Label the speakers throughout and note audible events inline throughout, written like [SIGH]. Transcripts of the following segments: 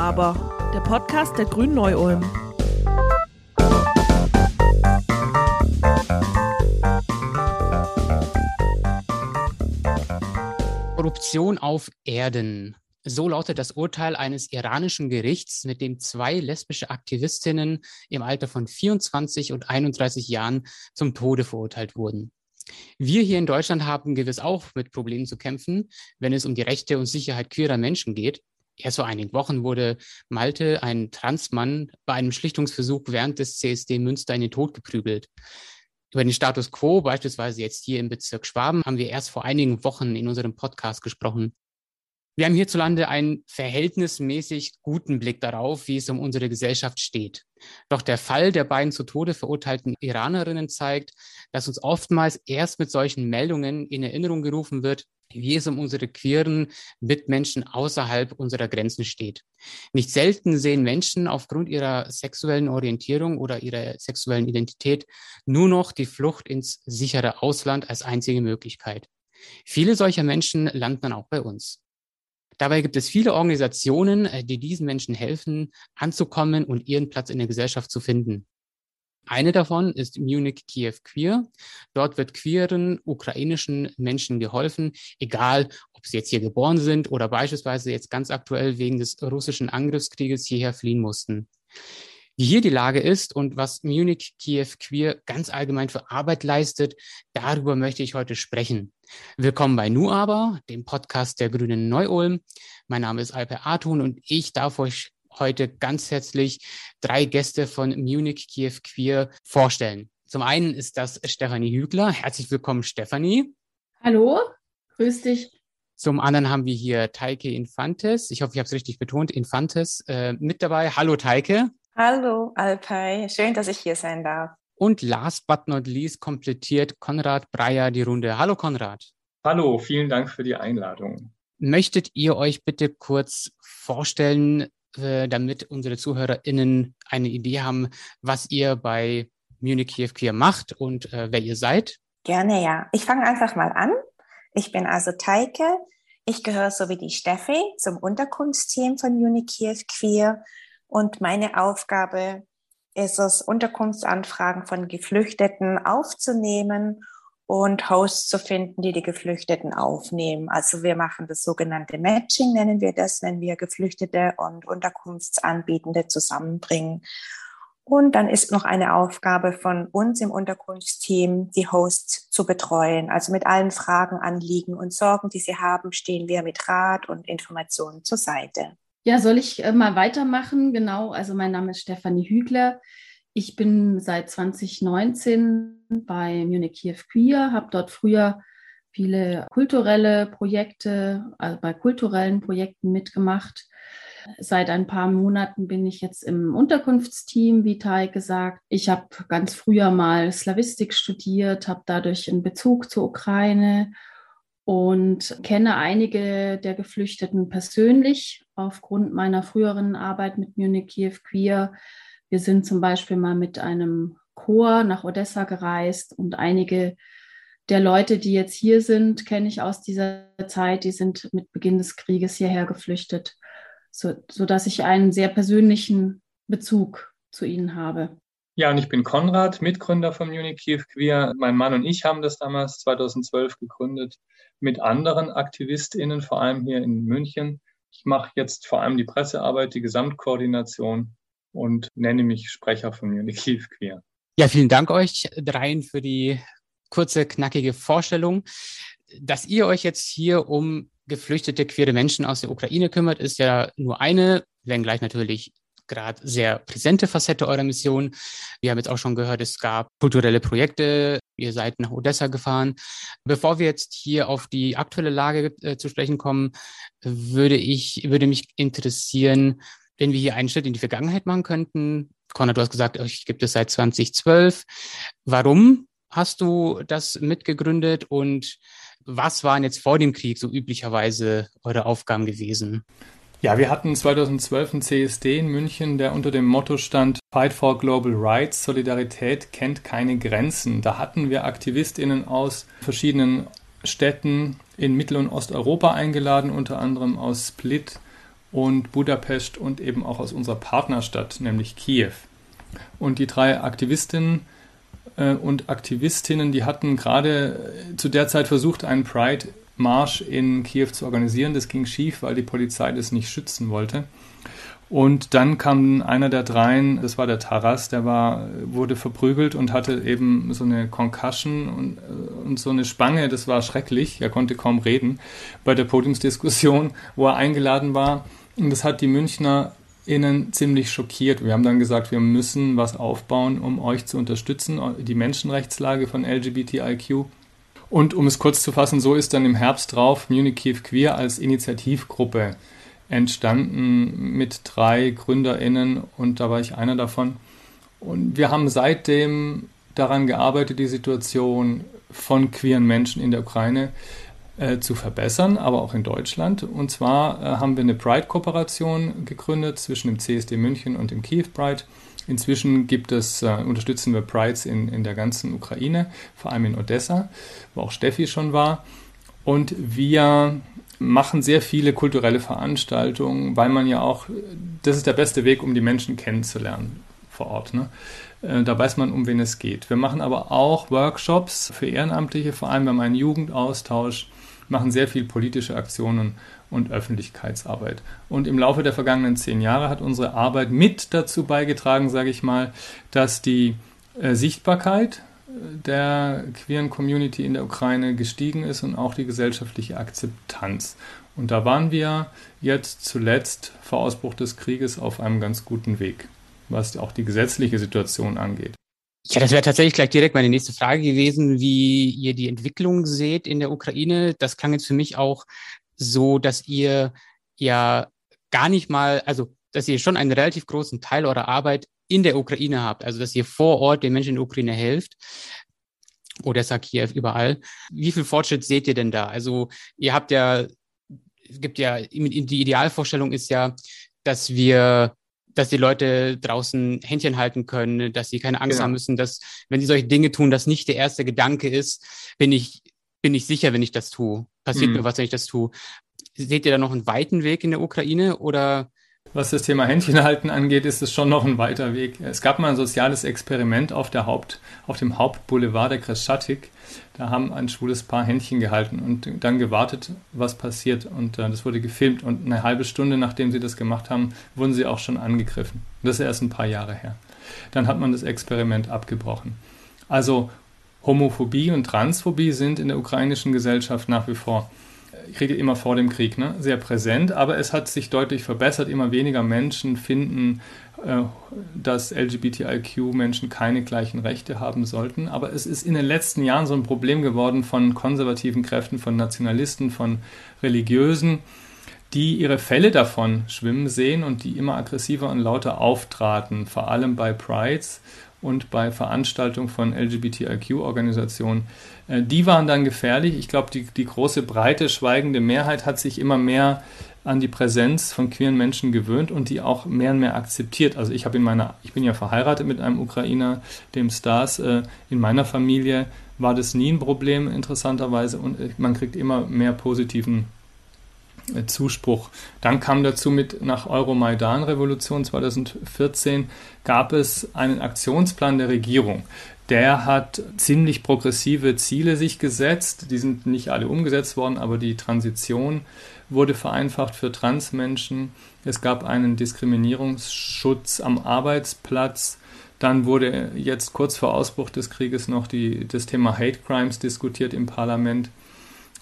Speaker 1: aber, der Podcast der Grünen Neu-Ulm.
Speaker 2: Korruption auf Erden. So lautet das Urteil eines iranischen Gerichts, mit dem zwei lesbische Aktivistinnen im Alter von 24 und 31 Jahren zum Tode verurteilt wurden. Wir hier in Deutschland haben gewiss auch mit Problemen zu kämpfen, wenn es um die Rechte und Sicherheit queerer Menschen geht. Erst vor einigen Wochen wurde Malte, ein Transmann, bei einem Schlichtungsversuch während des CSD Münster in den Tod geprügelt. Über den Status quo, beispielsweise jetzt hier im Bezirk Schwaben, haben wir erst vor einigen Wochen in unserem Podcast gesprochen. Wir haben hierzulande einen verhältnismäßig guten Blick darauf, wie es um unsere Gesellschaft steht. Doch der Fall der beiden zu Tode verurteilten Iranerinnen zeigt, dass uns oftmals erst mit solchen Meldungen in Erinnerung gerufen wird, wie es um unsere queeren Mitmenschen außerhalb unserer Grenzen steht. Nicht selten sehen Menschen aufgrund ihrer sexuellen Orientierung oder ihrer sexuellen Identität nur noch die Flucht ins sichere Ausland als einzige Möglichkeit. Viele solcher Menschen landen dann auch bei uns. Dabei gibt es viele Organisationen, äh, die diesen Menschen helfen, anzukommen und ihren Platz in der Gesellschaft zu finden. Eine davon ist Munich Kiew Queer. Dort wird queeren ukrainischen Menschen geholfen, egal ob sie jetzt hier geboren sind oder beispielsweise jetzt ganz aktuell wegen des russischen Angriffskrieges hierher fliehen mussten. Wie hier die Lage ist und was Munich Kiew Queer ganz allgemein für Arbeit leistet, darüber möchte ich heute sprechen. Willkommen bei Nu aber, dem Podcast der Grünen Neu-Ulm. Mein Name ist Alper Artun und ich darf euch heute ganz herzlich drei Gäste von Munich Kiew Queer vorstellen. Zum einen ist das Stefanie Hügler. Herzlich willkommen, Stefanie.
Speaker 3: Hallo, grüß dich.
Speaker 2: Zum anderen haben wir hier Teike Infantes. Ich hoffe, ich habe es richtig betont. Infantes äh, mit dabei. Hallo, Teike.
Speaker 4: Hallo Alpay, schön, dass ich hier sein darf.
Speaker 2: Und last but not least komplettiert Konrad Breyer die Runde. Hallo Konrad.
Speaker 5: Hallo, vielen Dank für die Einladung.
Speaker 2: Möchtet ihr euch bitte kurz vorstellen, äh, damit unsere ZuhörerInnen eine Idee haben, was ihr bei Munich Kiev Queer macht und äh, wer ihr seid?
Speaker 4: Gerne, ja. Ich fange einfach mal an. Ich bin also Teike. Ich gehöre so wie die Steffi zum Unterkunftsteam von Munich Kiev Queer und meine Aufgabe ist es, Unterkunftsanfragen von Geflüchteten aufzunehmen und Hosts zu finden, die die Geflüchteten aufnehmen. Also wir machen das sogenannte Matching, nennen wir das, wenn wir Geflüchtete und Unterkunftsanbietende zusammenbringen. Und dann ist noch eine Aufgabe von uns im Unterkunftsteam, die Hosts zu betreuen. Also mit allen Fragen, Anliegen und Sorgen, die sie haben, stehen wir mit Rat und Informationen zur Seite.
Speaker 3: Ja, soll ich äh, mal weitermachen? Genau, also mein Name ist Stefanie Hügler. Ich bin seit 2019 bei Munich Kiew Queer, habe dort früher viele kulturelle Projekte, also bei kulturellen Projekten mitgemacht. Seit ein paar Monaten bin ich jetzt im Unterkunftsteam, wie Tai gesagt. Ich habe ganz früher mal Slavistik studiert, habe dadurch einen Bezug zur Ukraine und kenne einige der Geflüchteten persönlich aufgrund meiner früheren Arbeit mit Munich Kiew Queer. Wir sind zum Beispiel mal mit einem Chor nach Odessa gereist und einige der Leute, die jetzt hier sind, kenne ich aus dieser Zeit. Die sind mit Beginn des Krieges hierher geflüchtet, so, sodass ich einen sehr persönlichen Bezug zu ihnen habe.
Speaker 5: Ja, und ich bin Konrad, Mitgründer von Munich Kiew Queer. Mein Mann und ich haben das damals 2012 gegründet mit anderen AktivistInnen, vor allem hier in München. Ich mache jetzt vor allem die Pressearbeit, die Gesamtkoordination und nenne mich Sprecher von Munich Kiew Queer.
Speaker 2: Ja, vielen Dank euch dreien für die kurze, knackige Vorstellung. Dass ihr euch jetzt hier um geflüchtete queere Menschen aus der Ukraine kümmert, ist ja nur eine, wenngleich natürlich gerade sehr präsente Facette eurer Mission. Wir haben jetzt auch schon gehört, es gab kulturelle Projekte. Ihr seid nach Odessa gefahren. Bevor wir jetzt hier auf die aktuelle Lage äh, zu sprechen kommen, würde ich, würde mich interessieren, wenn wir hier einen Schritt in die Vergangenheit machen könnten. Conrad, du hast gesagt, euch gibt es seit 2012. Warum hast du das mitgegründet und was waren jetzt vor dem Krieg so üblicherweise eure Aufgaben gewesen?
Speaker 5: Ja, wir hatten 2012 einen CSD in München, der unter dem Motto stand Fight for Global Rights, Solidarität kennt keine Grenzen. Da hatten wir Aktivistinnen aus verschiedenen Städten in Mittel- und Osteuropa eingeladen, unter anderem aus Split und Budapest und eben auch aus unserer Partnerstadt, nämlich Kiew. Und die drei Aktivistinnen äh, und Aktivistinnen, die hatten gerade zu der Zeit versucht, einen Pride-Marsch in Kiew zu organisieren. Das ging schief, weil die Polizei das nicht schützen wollte. Und dann kam einer der dreien, das war der Taras, der war, wurde verprügelt und hatte eben so eine Concussion und, äh, und so eine Spange, das war schrecklich. Er konnte kaum reden bei der Podiumsdiskussion, wo er eingeladen war. Und das hat die Münchner innen ziemlich schockiert. Wir haben dann gesagt, wir müssen was aufbauen, um euch zu unterstützen, die Menschenrechtslage von LGBTIQ. Und um es kurz zu fassen, so ist dann im Herbst drauf Munich Kiew Queer als Initiativgruppe entstanden mit drei GründerInnen und da war ich einer davon. Und wir haben seitdem daran gearbeitet, die Situation von queeren Menschen in der Ukraine äh, zu verbessern, aber auch in Deutschland. Und zwar äh, haben wir eine Pride-Kooperation gegründet zwischen dem CSD München und dem Kiew Pride. Inzwischen gibt es, äh, unterstützen wir Prides in, in der ganzen Ukraine, vor allem in Odessa, wo auch Steffi schon war. Und wir machen sehr viele kulturelle Veranstaltungen, weil man ja auch, das ist der beste Weg, um die Menschen kennenzulernen vor Ort. Ne? Äh, da weiß man, um wen es geht. Wir machen aber auch Workshops für Ehrenamtliche, vor allem einen Jugendaustausch, machen sehr viel politische Aktionen und Öffentlichkeitsarbeit. Und im Laufe der vergangenen zehn Jahre hat unsere Arbeit mit dazu beigetragen, sage ich mal, dass die äh, Sichtbarkeit der queeren Community in der Ukraine gestiegen ist und auch die gesellschaftliche Akzeptanz. Und da waren wir jetzt zuletzt vor Ausbruch des Krieges auf einem ganz guten Weg, was auch die gesetzliche Situation angeht.
Speaker 2: Ja, das wäre tatsächlich gleich direkt meine nächste Frage gewesen, wie ihr die Entwicklung seht in der Ukraine. Das klang jetzt für mich auch so, dass ihr ja gar nicht mal, also dass ihr schon einen relativ großen Teil eurer Arbeit in der Ukraine habt, also dass ihr vor Ort den Menschen in der Ukraine helft. Odessa, Kiew, überall. Wie viel Fortschritt seht ihr denn da? Also ihr habt ja, es gibt ja, die Idealvorstellung ist ja, dass wir dass die Leute draußen Händchen halten können, dass sie keine Angst genau. haben müssen, dass, wenn sie solche Dinge tun, das nicht der erste Gedanke ist, bin ich, bin ich sicher, wenn ich das tue. Passiert mhm. mir was, wenn ich das tue. Seht ihr da noch einen weiten Weg in der Ukraine oder
Speaker 5: was das Thema Händchenhalten angeht, ist es schon noch ein weiter Weg. Es gab mal ein soziales Experiment auf, der Haupt, auf dem Hauptboulevard der Kreschatik. Da haben ein schwules Paar Händchen gehalten und dann gewartet, was passiert. Und äh, das wurde gefilmt. Und eine halbe Stunde, nachdem sie das gemacht haben, wurden sie auch schon angegriffen. Das ist erst ein paar Jahre her. Dann hat man das Experiment abgebrochen. Also Homophobie und Transphobie sind in der ukrainischen Gesellschaft nach wie vor ich rede immer vor dem Krieg, ne, sehr präsent, aber es hat sich deutlich verbessert. Immer weniger Menschen finden, äh, dass LGBTIQ-Menschen keine gleichen Rechte haben sollten. Aber es ist in den letzten Jahren so ein Problem geworden von konservativen Kräften, von Nationalisten, von Religiösen, die ihre Fälle davon schwimmen sehen und die immer aggressiver und lauter auftraten, vor allem bei Prides und bei Veranstaltungen von LGBTIQ-Organisationen. Äh, die waren dann gefährlich. Ich glaube, die, die große, breite, schweigende Mehrheit hat sich immer mehr an die Präsenz von queeren Menschen gewöhnt und die auch mehr und mehr akzeptiert. Also ich habe in meiner, ich bin ja verheiratet mit einem Ukrainer, dem Stars. Äh, in meiner Familie war das nie ein Problem, interessanterweise, und äh, man kriegt immer mehr positiven Zuspruch. Dann kam dazu mit nach Euromaidan-Revolution 2014 gab es einen Aktionsplan der Regierung. Der hat ziemlich progressive Ziele sich gesetzt. Die sind nicht alle umgesetzt worden, aber die Transition wurde vereinfacht für Transmenschen. Es gab einen Diskriminierungsschutz am Arbeitsplatz. Dann wurde jetzt kurz vor Ausbruch des Krieges noch die, das Thema Hate Crimes diskutiert im Parlament.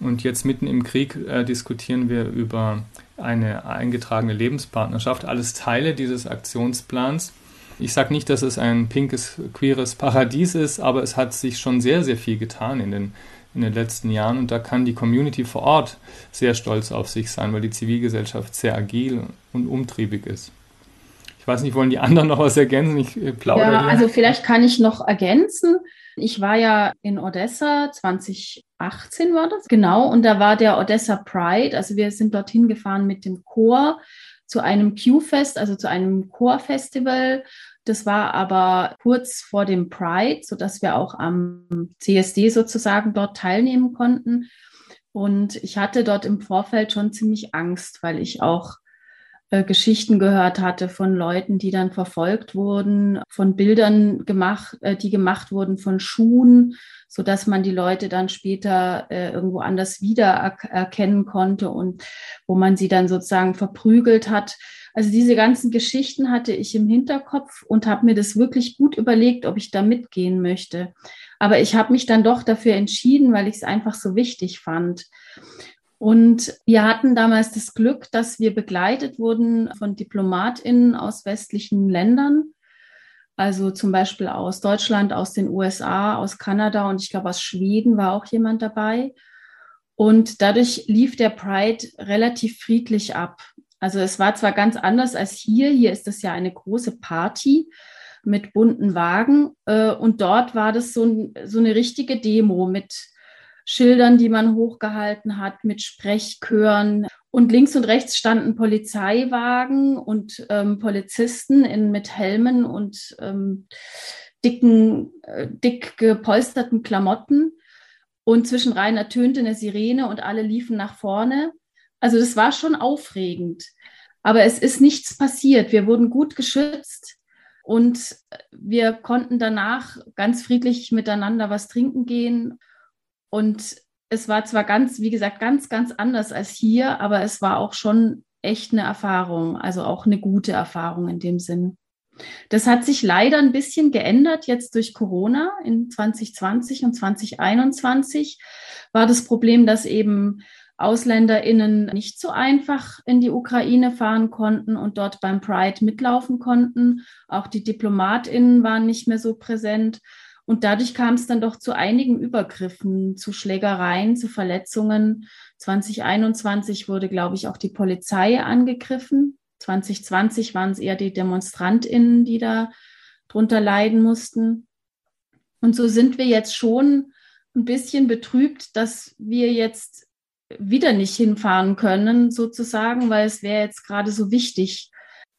Speaker 5: Und jetzt mitten im Krieg äh, diskutieren wir über eine eingetragene Lebenspartnerschaft. Alles Teile dieses Aktionsplans. Ich sage nicht, dass es ein pinkes, queeres Paradies ist, aber es hat sich schon sehr, sehr viel getan in den, in den letzten Jahren. Und da kann die Community vor Ort sehr stolz auf sich sein, weil die Zivilgesellschaft sehr agil und umtriebig ist. Ich weiß nicht, wollen die anderen noch was ergänzen? Ich
Speaker 3: äh, plaudere. Ja, also vielleicht kann ich noch ergänzen. Ich war ja in Odessa 2018 war das, genau, und da war der Odessa Pride. Also wir sind dorthin gefahren mit dem Chor zu einem Q-Fest, also zu einem Chorfestival. Das war aber kurz vor dem Pride, sodass wir auch am CSD sozusagen dort teilnehmen konnten. Und ich hatte dort im Vorfeld schon ziemlich Angst, weil ich auch äh, Geschichten gehört hatte von Leuten, die dann verfolgt wurden, von Bildern gemacht, äh, die gemacht wurden von Schuhen, so dass man die Leute dann später äh, irgendwo anders wieder erkennen konnte und wo man sie dann sozusagen verprügelt hat. Also diese ganzen Geschichten hatte ich im Hinterkopf und habe mir das wirklich gut überlegt, ob ich da mitgehen möchte. Aber ich habe mich dann doch dafür entschieden, weil ich es einfach so wichtig fand. Und wir hatten damals das Glück, dass wir begleitet wurden von Diplomatinnen aus westlichen Ländern, also zum Beispiel aus Deutschland, aus den USA, aus Kanada und ich glaube aus Schweden war auch jemand dabei. Und dadurch lief der Pride relativ friedlich ab. Also es war zwar ganz anders als hier, hier ist das ja eine große Party mit bunten Wagen äh, und dort war das so, so eine richtige Demo mit Schildern, die man hochgehalten hat, mit Sprechchören. Und links und rechts standen Polizeiwagen und ähm, Polizisten in, mit Helmen und ähm, dicken, äh, dick gepolsterten Klamotten. Und zwischen rein ertönte eine Sirene und alle liefen nach vorne. Also das war schon aufregend. Aber es ist nichts passiert. Wir wurden gut geschützt und wir konnten danach ganz friedlich miteinander was trinken gehen. Und es war zwar ganz, wie gesagt, ganz, ganz anders als hier, aber es war auch schon echt eine Erfahrung, also auch eine gute Erfahrung in dem Sinn. Das hat sich leider ein bisschen geändert jetzt durch Corona in 2020 und 2021 war das Problem, dass eben AusländerInnen nicht so einfach in die Ukraine fahren konnten und dort beim Pride mitlaufen konnten. Auch die DiplomatInnen waren nicht mehr so präsent. Und dadurch kam es dann doch zu einigen Übergriffen, zu Schlägereien, zu Verletzungen. 2021 wurde, glaube ich, auch die Polizei angegriffen. 2020 waren es eher die DemonstrantInnen, die da drunter leiden mussten. Und so sind wir jetzt schon ein bisschen betrübt, dass wir jetzt wieder nicht hinfahren können, sozusagen, weil es wäre jetzt gerade so wichtig,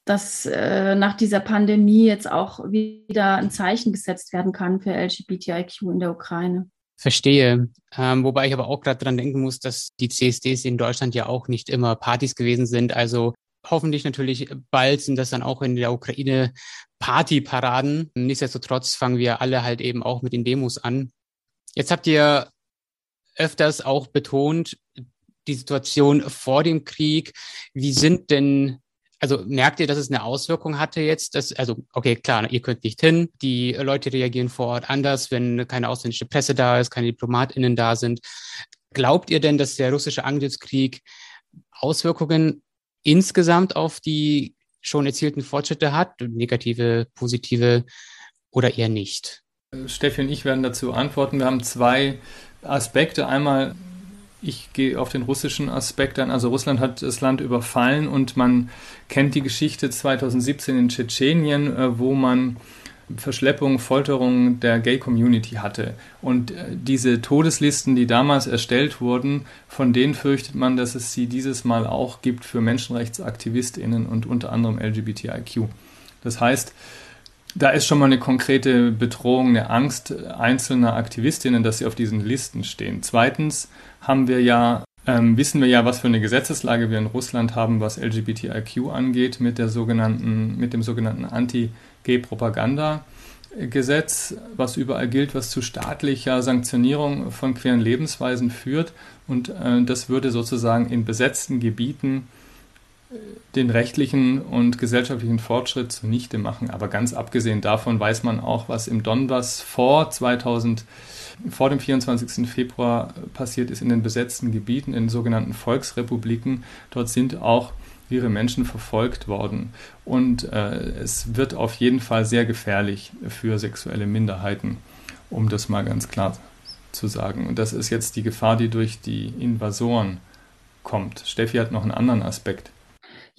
Speaker 3: dass äh, nach dieser Pandemie jetzt auch wieder ein Zeichen gesetzt werden kann für LGBTIQ in der Ukraine.
Speaker 2: Verstehe. Ähm, wobei ich aber auch gerade dran denken muss, dass die CSDs in Deutschland ja auch nicht immer Partys gewesen sind. Also hoffentlich natürlich bald sind das dann auch in der Ukraine Partyparaden. Nichtsdestotrotz fangen wir alle halt eben auch mit den Demos an. Jetzt habt ihr öfters auch betont, die Situation vor dem Krieg. Wie sind denn also merkt ihr, dass es eine Auswirkung hatte jetzt? Dass, also, okay, klar, ihr könnt nicht hin. Die Leute reagieren vor Ort anders, wenn keine ausländische Presse da ist, keine DiplomatInnen da sind. Glaubt ihr denn, dass der russische Angriffskrieg Auswirkungen insgesamt auf die schon erzielten Fortschritte hat? Negative, positive oder eher nicht?
Speaker 5: Steffi und ich werden dazu antworten. Wir haben zwei Aspekte. Einmal ich gehe auf den russischen Aspekt an. Also Russland hat das Land überfallen und man kennt die Geschichte 2017 in Tschetschenien, äh, wo man Verschleppung, Folterung der Gay-Community hatte. Und äh, diese Todeslisten, die damals erstellt wurden, von denen fürchtet man, dass es sie dieses Mal auch gibt für MenschenrechtsaktivistInnen und unter anderem LGBTIQ. Das heißt, da ist schon mal eine konkrete Bedrohung, eine Angst einzelner Aktivistinnen, dass sie auf diesen Listen stehen. Zweitens haben wir ja, ähm, wissen wir ja, was für eine Gesetzeslage wir in Russland haben, was LGBTIQ angeht, mit der sogenannten, mit dem sogenannten Anti-Gay-Propaganda. Gesetz, was überall gilt, was zu staatlicher Sanktionierung von queeren Lebensweisen führt. Und äh, das würde sozusagen in besetzten Gebieten den rechtlichen und gesellschaftlichen Fortschritt zunichte machen. Aber ganz abgesehen davon weiß man auch, was im Donbass vor 2000, vor dem 24. Februar passiert ist in den besetzten Gebieten, in sogenannten Volksrepubliken. Dort sind auch ihre Menschen verfolgt worden. Und äh, es wird auf jeden Fall sehr gefährlich für sexuelle Minderheiten, um das mal ganz klar zu sagen. Und das ist jetzt die Gefahr, die durch die Invasoren kommt. Steffi hat noch einen anderen Aspekt.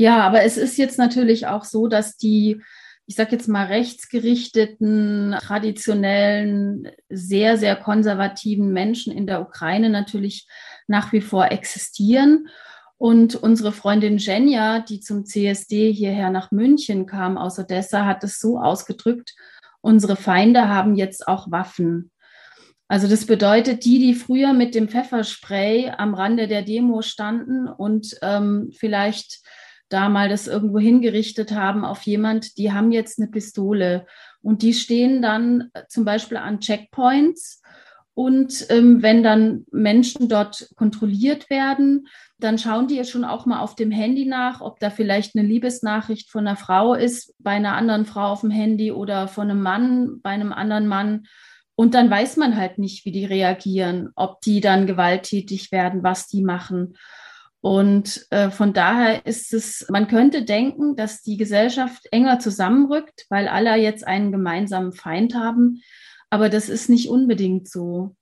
Speaker 3: Ja, aber es ist jetzt natürlich auch so, dass die, ich sage jetzt mal, rechtsgerichteten, traditionellen, sehr, sehr konservativen Menschen in der Ukraine natürlich nach wie vor existieren. Und unsere Freundin Jenja, die zum CSD hierher nach München kam aus Odessa, hat es so ausgedrückt, unsere Feinde haben jetzt auch Waffen. Also das bedeutet, die, die früher mit dem Pfefferspray am Rande der Demo standen und ähm, vielleicht da mal das irgendwo hingerichtet haben auf jemand, die haben jetzt eine Pistole und die stehen dann zum Beispiel an Checkpoints und ähm, wenn dann Menschen dort kontrolliert werden, dann schauen die ja schon auch mal auf dem Handy nach, ob da vielleicht eine Liebesnachricht von einer Frau ist, bei einer anderen Frau auf dem Handy oder von einem Mann bei einem anderen Mann. Und dann weiß man halt nicht, wie die reagieren, ob die dann gewalttätig werden, was die machen. Und äh, von daher ist es, man könnte denken, dass die Gesellschaft enger zusammenrückt, weil alle jetzt einen gemeinsamen Feind haben. Aber das ist nicht unbedingt so.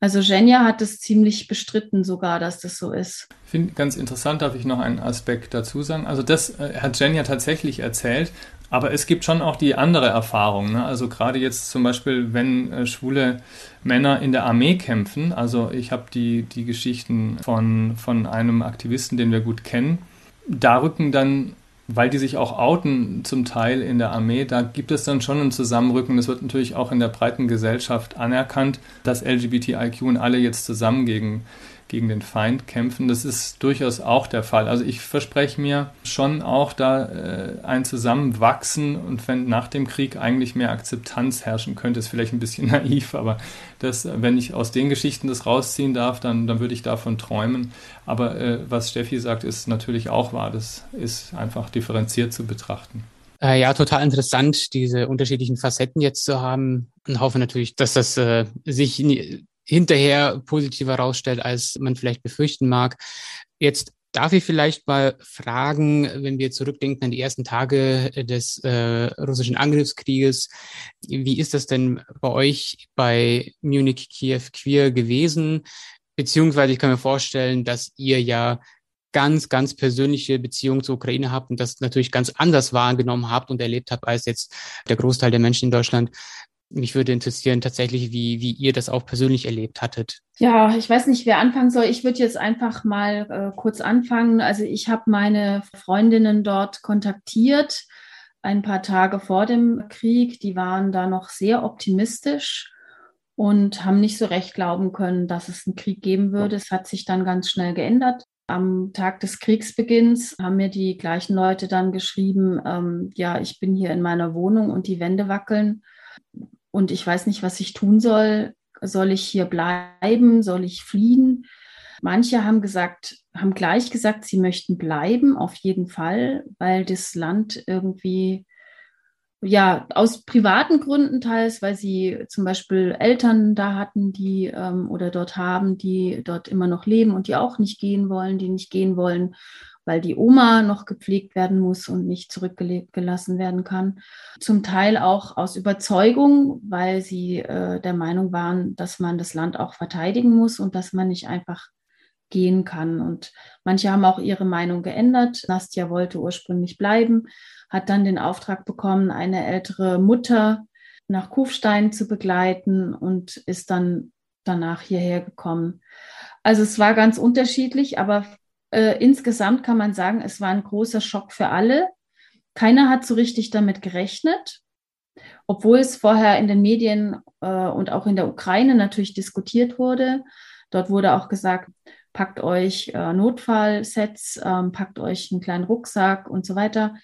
Speaker 3: Also Jenja hat es ziemlich bestritten sogar, dass das so ist.
Speaker 5: Ich finde ganz interessant, darf ich noch einen Aspekt dazu sagen. Also das äh, hat Jenja tatsächlich erzählt, aber es gibt schon auch die andere Erfahrung. Ne? Also gerade jetzt zum Beispiel, wenn äh, schwule Männer in der Armee kämpfen. Also ich habe die, die Geschichten von, von einem Aktivisten, den wir gut kennen. Da rücken dann weil die sich auch outen zum Teil in der Armee, da gibt es dann schon ein Zusammenrücken. Das wird natürlich auch in der breiten Gesellschaft anerkannt, dass LGBTIQ und alle jetzt zusammen gegen gegen den Feind kämpfen. Das ist durchaus auch der Fall. Also ich verspreche mir schon auch da äh, ein Zusammenwachsen und wenn nach dem Krieg eigentlich mehr Akzeptanz herrschen könnte, ist vielleicht ein bisschen [LAUGHS] naiv, aber das, wenn ich aus den Geschichten das rausziehen darf, dann, dann würde ich davon träumen. Aber äh, was Steffi sagt, ist natürlich auch wahr. Das ist einfach differenziert zu betrachten.
Speaker 2: Äh, ja, total interessant, diese unterschiedlichen Facetten jetzt zu haben. Und hoffe natürlich, dass das äh, sich hinterher positiver herausstellt, als man vielleicht befürchten mag. Jetzt darf ich vielleicht mal fragen, wenn wir zurückdenken an die ersten Tage des äh, russischen Angriffskrieges, wie ist das denn bei euch bei Munich Kiew Queer gewesen? Beziehungsweise ich kann mir vorstellen, dass ihr ja ganz, ganz persönliche Beziehung zur Ukraine habt und das natürlich ganz anders wahrgenommen habt und erlebt habt als jetzt der Großteil der Menschen in Deutschland. Mich würde interessieren tatsächlich, wie, wie ihr das auch persönlich erlebt hattet.
Speaker 3: Ja, ich weiß nicht, wer anfangen soll. Ich würde jetzt einfach mal äh, kurz anfangen. Also ich habe meine Freundinnen dort kontaktiert, ein paar Tage vor dem Krieg. Die waren da noch sehr optimistisch und haben nicht so recht glauben können, dass es einen Krieg geben würde. Es hat sich dann ganz schnell geändert. Am Tag des Kriegsbeginns haben mir die gleichen Leute dann geschrieben, ähm, ja, ich bin hier in meiner Wohnung und die Wände wackeln und ich weiß nicht, was ich tun soll. Soll ich hier bleiben? Soll ich fliehen? Manche haben gesagt, haben gleich gesagt, sie möchten bleiben, auf jeden Fall, weil das Land irgendwie, ja, aus privaten Gründen teils, weil sie zum Beispiel Eltern da hatten, die ähm, oder dort haben, die dort immer noch leben und die auch nicht gehen wollen, die nicht gehen wollen weil die Oma noch gepflegt werden muss und nicht zurückgelassen werden kann. Zum Teil auch aus Überzeugung, weil sie äh, der Meinung waren, dass man das Land auch verteidigen muss und dass man nicht einfach gehen kann. Und manche haben auch ihre Meinung geändert. Nastja wollte ursprünglich bleiben, hat dann den Auftrag bekommen, eine ältere Mutter nach Kufstein zu begleiten und ist dann danach hierher gekommen. Also es war ganz unterschiedlich, aber äh, insgesamt kann man sagen, es war ein großer Schock für alle. Keiner hat so richtig damit gerechnet, obwohl es vorher in den Medien äh, und auch in der Ukraine natürlich diskutiert wurde. Dort wurde auch gesagt, packt euch äh, Notfallsets, ähm, packt euch einen kleinen Rucksack und so weiter.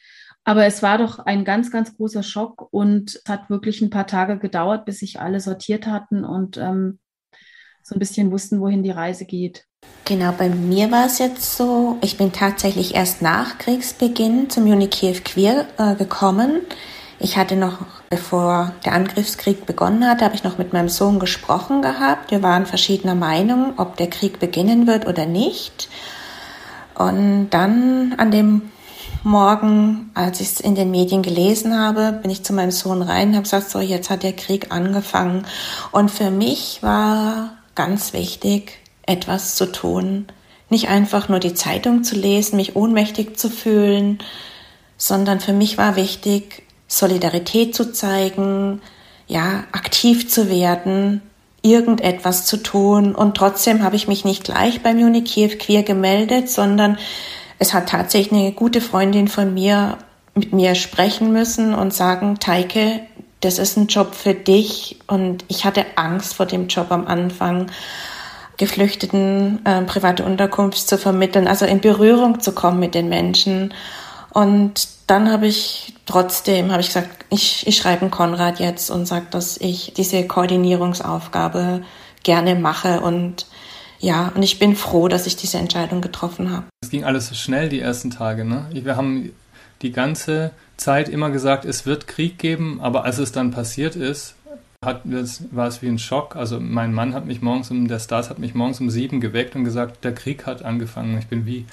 Speaker 3: Aber es war doch ein ganz, ganz großer Schock und es hat wirklich ein paar Tage gedauert, bis sich alle sortiert hatten und ähm, so ein bisschen wussten, wohin die Reise geht.
Speaker 4: Genau, bei mir war es jetzt so, ich bin tatsächlich erst nach Kriegsbeginn zum Uni Kiew Queer äh, gekommen. Ich hatte noch, bevor der Angriffskrieg begonnen hatte, habe ich noch mit meinem Sohn gesprochen gehabt. Wir waren verschiedener Meinung, ob der Krieg beginnen wird oder nicht. Und dann an dem Morgen, als ich es in den Medien gelesen habe, bin ich zu meinem Sohn rein und habe gesagt, so, jetzt hat der Krieg angefangen. Und für mich war ganz wichtig, etwas zu tun. Nicht einfach nur die Zeitung zu lesen, mich ohnmächtig zu fühlen, sondern für mich war wichtig, Solidarität zu zeigen, ja, aktiv zu werden, irgendetwas zu tun. Und trotzdem habe ich mich nicht gleich beim Unikiew Queer gemeldet, sondern es hat tatsächlich eine gute Freundin von mir mit mir sprechen müssen und sagen, Teike, das ist ein Job für dich. Und ich hatte Angst vor dem Job am Anfang. Geflüchteten äh, private Unterkunft zu vermitteln, also in Berührung zu kommen mit den Menschen. Und dann habe ich trotzdem, habe ich gesagt, ich, ich schreibe Konrad jetzt und sage, dass ich diese Koordinierungsaufgabe gerne mache und ja, und ich bin froh, dass ich diese Entscheidung getroffen habe.
Speaker 5: Es ging alles so schnell die ersten Tage. Ne? Wir haben die ganze Zeit immer gesagt, es wird Krieg geben, aber als es dann passiert ist, hat, war es wie ein Schock. Also mein Mann hat mich morgens um, der Stars hat mich morgens um sieben geweckt und gesagt, der Krieg hat angefangen. Ich bin wie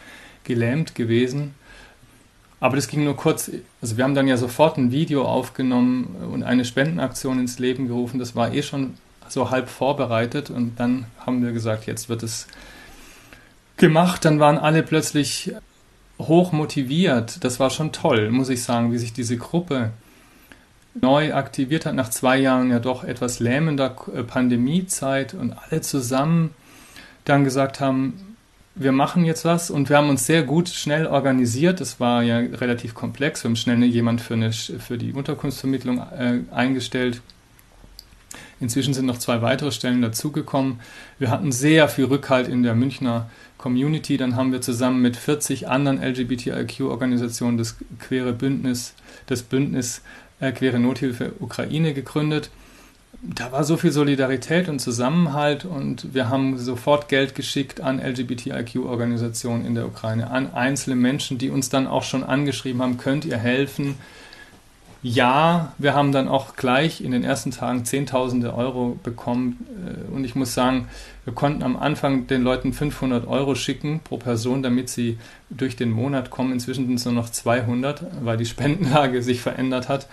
Speaker 5: gelähmt gewesen. Aber das ging nur kurz. Also wir haben dann ja sofort ein Video aufgenommen und eine Spendenaktion ins Leben gerufen. Das war eh schon so halb vorbereitet und dann haben wir gesagt, jetzt wird es gemacht. Dann waren alle plötzlich hoch motiviert. Das war schon toll, muss ich sagen, wie sich diese Gruppe neu aktiviert hat nach zwei Jahren ja doch etwas lähmender äh, Pandemiezeit und alle zusammen dann gesagt haben, wir machen jetzt was und wir haben uns sehr gut schnell organisiert. Das war ja relativ komplex. Wir haben schnell jemand für, eine, für die Unterkunftsvermittlung äh, eingestellt. Inzwischen sind noch zwei weitere Stellen dazugekommen. Wir hatten sehr viel Rückhalt in der Münchner Community. Dann haben wir zusammen mit 40 anderen LGBTIQ-Organisationen das Queere Bündnis, das Bündnis äh, Queere Nothilfe Ukraine gegründet. Da war so viel Solidarität und Zusammenhalt und wir haben sofort Geld geschickt an LGBTIQ-Organisationen in der Ukraine, an einzelne Menschen, die uns dann auch schon angeschrieben haben, könnt ihr helfen? Ja, wir haben dann auch gleich in den ersten Tagen Zehntausende Euro bekommen äh, und ich muss sagen, wir konnten am Anfang den Leuten 500 Euro schicken pro Person, damit sie durch den Monat kommen. Inzwischen sind es nur noch 200, weil die Spendenlage sich verändert hat.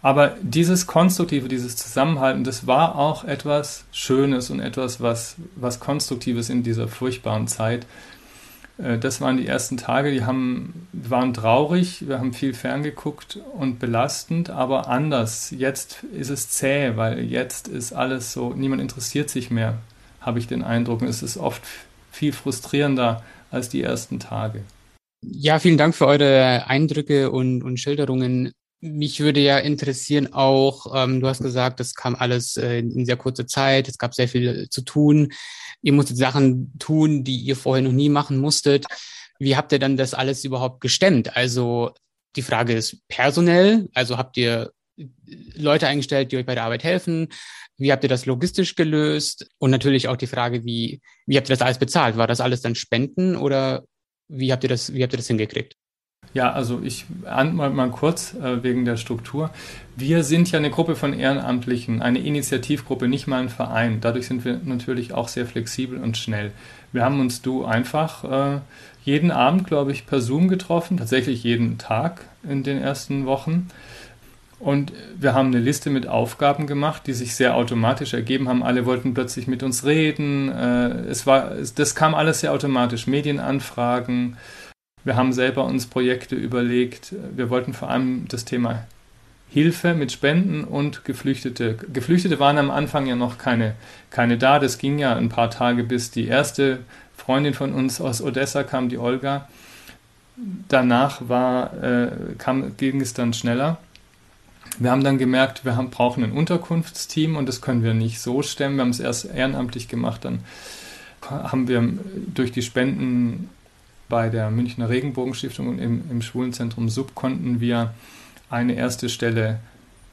Speaker 5: Aber dieses Konstruktive, dieses Zusammenhalten, das war auch etwas Schönes und etwas, was, was Konstruktives in dieser furchtbaren Zeit. Äh, das waren die ersten Tage, die haben, waren traurig, wir haben viel ferngeguckt und belastend, aber anders. Jetzt ist es zäh, weil jetzt ist alles so, niemand interessiert sich mehr, habe ich den Eindruck. Und es ist oft viel frustrierender als die ersten Tage.
Speaker 2: Ja, vielen Dank für eure Eindrücke und, und Schilderungen. Mich würde ja interessieren auch, ähm, du hast gesagt, das kam alles äh, in sehr kurzer Zeit, es gab sehr viel zu tun. Ihr musstet Sachen tun, die ihr vorher noch nie machen musstet. Wie habt ihr dann das alles überhaupt gestemmt? Also die Frage ist personell, also habt ihr Leute eingestellt, die euch bei der Arbeit helfen? Wie habt ihr das logistisch gelöst? Und natürlich auch die Frage, wie, wie habt ihr das alles bezahlt? War das alles dann Spenden oder wie habt ihr das, wie habt ihr das hingekriegt?
Speaker 5: Ja, also ich antworte mal kurz äh, wegen der Struktur. Wir sind ja eine Gruppe von Ehrenamtlichen, eine Initiativgruppe, nicht mal ein Verein. Dadurch sind wir natürlich auch sehr flexibel und schnell. Wir haben uns du einfach äh, jeden Abend, glaube ich, per Zoom getroffen, tatsächlich jeden Tag in den ersten Wochen. Und wir haben eine Liste mit Aufgaben gemacht, die sich sehr automatisch ergeben haben. Alle wollten plötzlich mit uns reden. Äh, es war, das kam alles sehr automatisch. Medienanfragen, wir haben selber uns Projekte überlegt. Wir wollten vor allem das Thema Hilfe mit Spenden und Geflüchtete. Geflüchtete waren am Anfang ja noch keine, keine da. Das ging ja ein paar Tage, bis die erste Freundin von uns aus Odessa kam, die Olga. Danach war, äh, kam, ging es dann schneller. Wir haben dann gemerkt, wir haben, brauchen ein Unterkunftsteam und das können wir nicht so stemmen. Wir haben es erst ehrenamtlich gemacht, dann haben wir durch die Spenden bei der Münchner Regenbogenstiftung und im, im Schwulenzentrum Sub konnten wir eine erste Stelle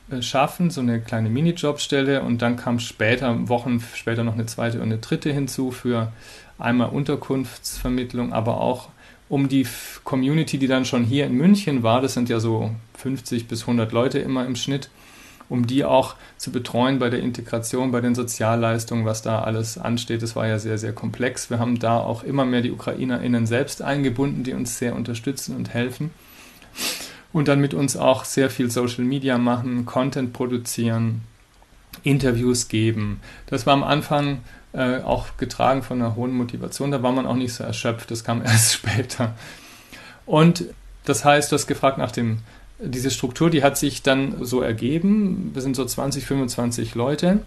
Speaker 5: äh, schaffen, so eine kleine Minijobstelle. Und dann kam später, Wochen später noch eine zweite und eine dritte hinzu für einmal Unterkunftsvermittlung, aber auch um die Community, die dann schon hier in München war, das sind ja so 50 bis 100 Leute immer im Schnitt, um die auch zu betreuen bei der Integration, bei den Sozialleistungen, was da alles ansteht. Das war ja sehr, sehr komplex. Wir haben da auch immer mehr die UkrainerInnen selbst eingebunden, die uns sehr unterstützen und helfen. Und dann mit uns auch sehr viel Social Media machen, Content produzieren, Interviews geben. Das war am Anfang äh, auch getragen von einer hohen Motivation. Da war man auch nicht so erschöpft. Das kam [LAUGHS] erst später. Und das heißt, du hast gefragt nach dem diese Struktur, die hat sich dann so ergeben. Wir sind so 20, 25 Leute,